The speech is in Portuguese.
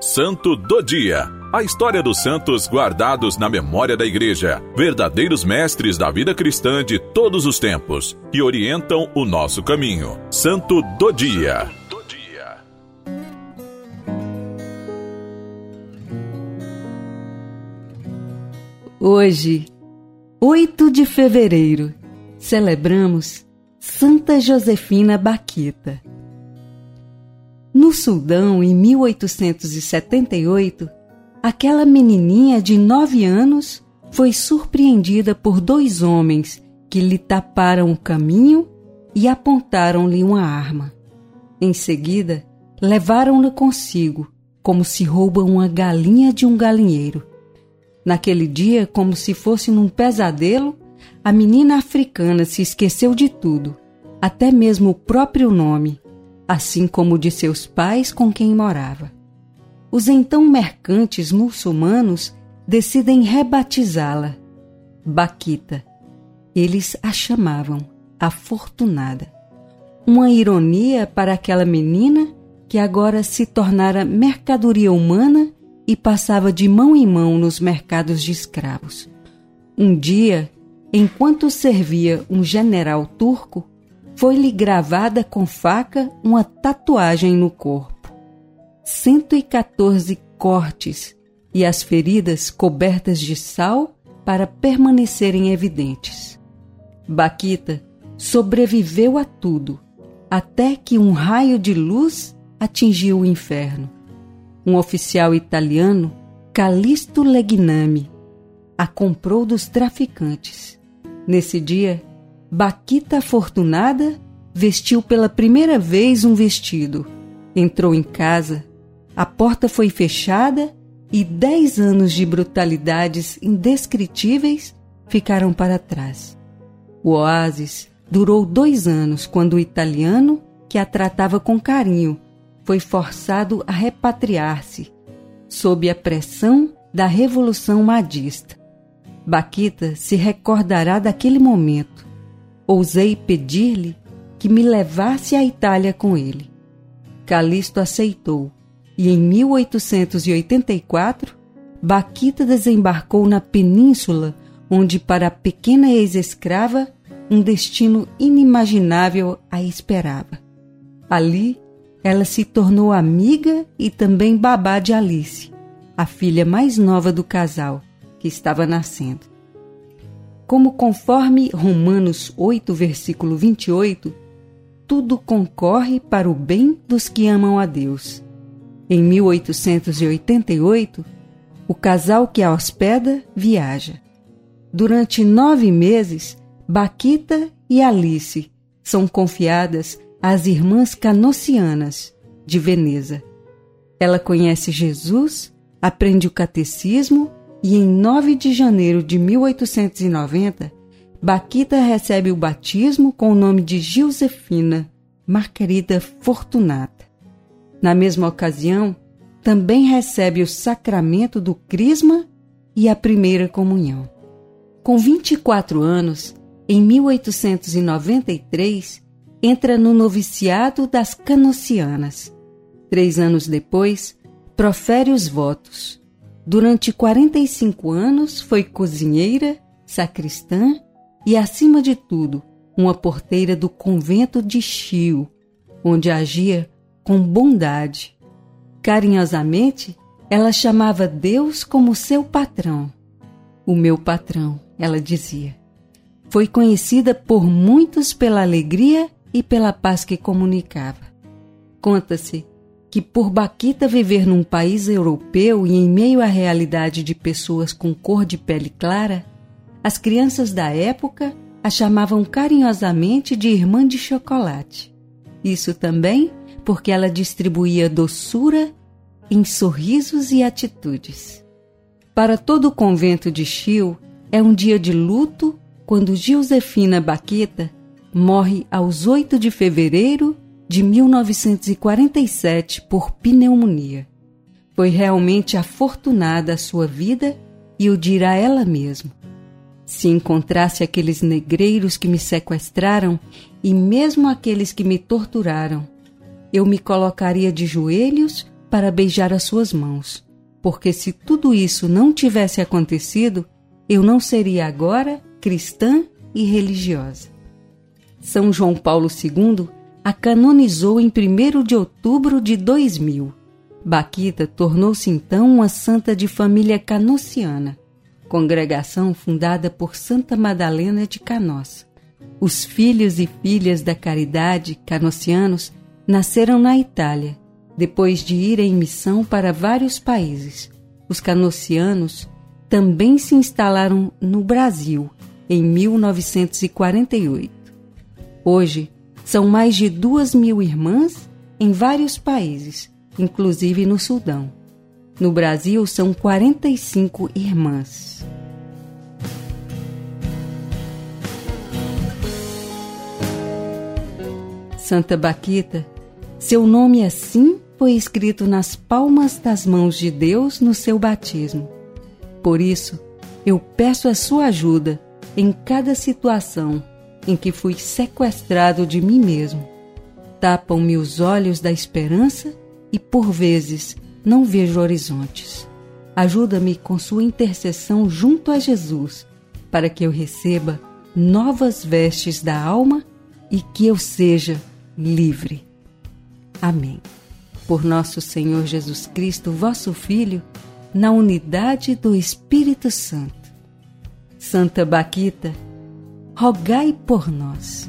Santo do Dia. A história dos santos guardados na memória da Igreja, verdadeiros mestres da vida cristã de todos os tempos, que orientam o nosso caminho. Santo do Dia. Hoje, 8 de fevereiro, celebramos Santa Josefina Baquita. No Sudão, em 1878, aquela menininha de nove anos foi surpreendida por dois homens que lhe taparam o caminho e apontaram-lhe uma arma. Em seguida, levaram-na consigo, como se rouba uma galinha de um galinheiro. Naquele dia, como se fosse num pesadelo, a menina africana se esqueceu de tudo, até mesmo o próprio nome, assim como de seus pais com quem morava. Os então mercantes muçulmanos decidem rebatizá-la, Baquita. Eles a chamavam Afortunada. Uma ironia para aquela menina que agora se tornara mercadoria humana e passava de mão em mão nos mercados de escravos. Um dia, enquanto servia um general turco, foi-lhe gravada com faca uma tatuagem no corpo. 114 cortes e as feridas cobertas de sal para permanecerem evidentes. Baquita sobreviveu a tudo, até que um raio de luz atingiu o inferno. Um oficial italiano, Calisto Legnami, a comprou dos traficantes. Nesse dia, Baquita Afortunada vestiu pela primeira vez um vestido. Entrou em casa, a porta foi fechada e dez anos de brutalidades indescritíveis ficaram para trás. O oásis durou dois anos quando o italiano, que a tratava com carinho, foi forçado a repatriar-se, sob a pressão da Revolução Madista. Baquita se recordará daquele momento ousei pedir-lhe que me levasse à Itália com ele. Calixto aceitou e em 1884 Baquita desembarcou na península, onde para a pequena ex-escrava um destino inimaginável a esperava. Ali, ela se tornou amiga e também babá de Alice, a filha mais nova do casal, que estava nascendo como conforme Romanos 8, versículo 28, tudo concorre para o bem dos que amam a Deus. Em 1888, o casal que a hospeda viaja. Durante nove meses, Baquita e Alice são confiadas às irmãs canocianas de Veneza. Ela conhece Jesus, aprende o catecismo e em 9 de janeiro de 1890, Baquita recebe o batismo com o nome de Josefina Margarida Fortunata. Na mesma ocasião, também recebe o sacramento do Crisma e a primeira comunhão. Com 24 anos, em 1893, entra no noviciado das Canocianas. Três anos depois, profere os votos Durante 45 anos foi cozinheira, sacristã e, acima de tudo, uma porteira do convento de Chio, onde agia com bondade. Carinhosamente, ela chamava Deus como seu patrão. O meu patrão, ela dizia. Foi conhecida por muitos pela alegria e pela paz que comunicava. Conta-se que por Baquita viver num país europeu e em meio à realidade de pessoas com cor de pele clara, as crianças da época a chamavam carinhosamente de irmã de chocolate. Isso também porque ela distribuía doçura em sorrisos e atitudes. Para todo o convento de Chio, é um dia de luto quando Josefina Baquita morre aos 8 de fevereiro de 1947 por pneumonia. Foi realmente afortunada a sua vida e o dirá ela mesma. Se encontrasse aqueles negreiros que me sequestraram e mesmo aqueles que me torturaram, eu me colocaria de joelhos para beijar as suas mãos, porque se tudo isso não tivesse acontecido, eu não seria agora cristã e religiosa. São João Paulo II a canonizou em 1 de outubro de 2000. Baquita tornou-se então uma santa de família canociana, congregação fundada por Santa Madalena de Canossa. Os filhos e filhas da caridade canocianos nasceram na Itália, depois de ir em missão para vários países. Os canocianos também se instalaram no Brasil em 1948. Hoje, são mais de duas mil irmãs em vários países, inclusive no Sudão. No Brasil, são 45 irmãs. Santa Baquita, seu nome assim foi escrito nas palmas das mãos de Deus no seu batismo. Por isso, eu peço a sua ajuda em cada situação em que fui sequestrado de mim mesmo. Tapam-me os olhos da esperança e, por vezes, não vejo horizontes. Ajuda-me com sua intercessão junto a Jesus, para que eu receba novas vestes da alma e que eu seja livre. Amém. Por nosso Senhor Jesus Cristo, vosso Filho, na unidade do Espírito Santo. Santa Baquita, rogai por nós.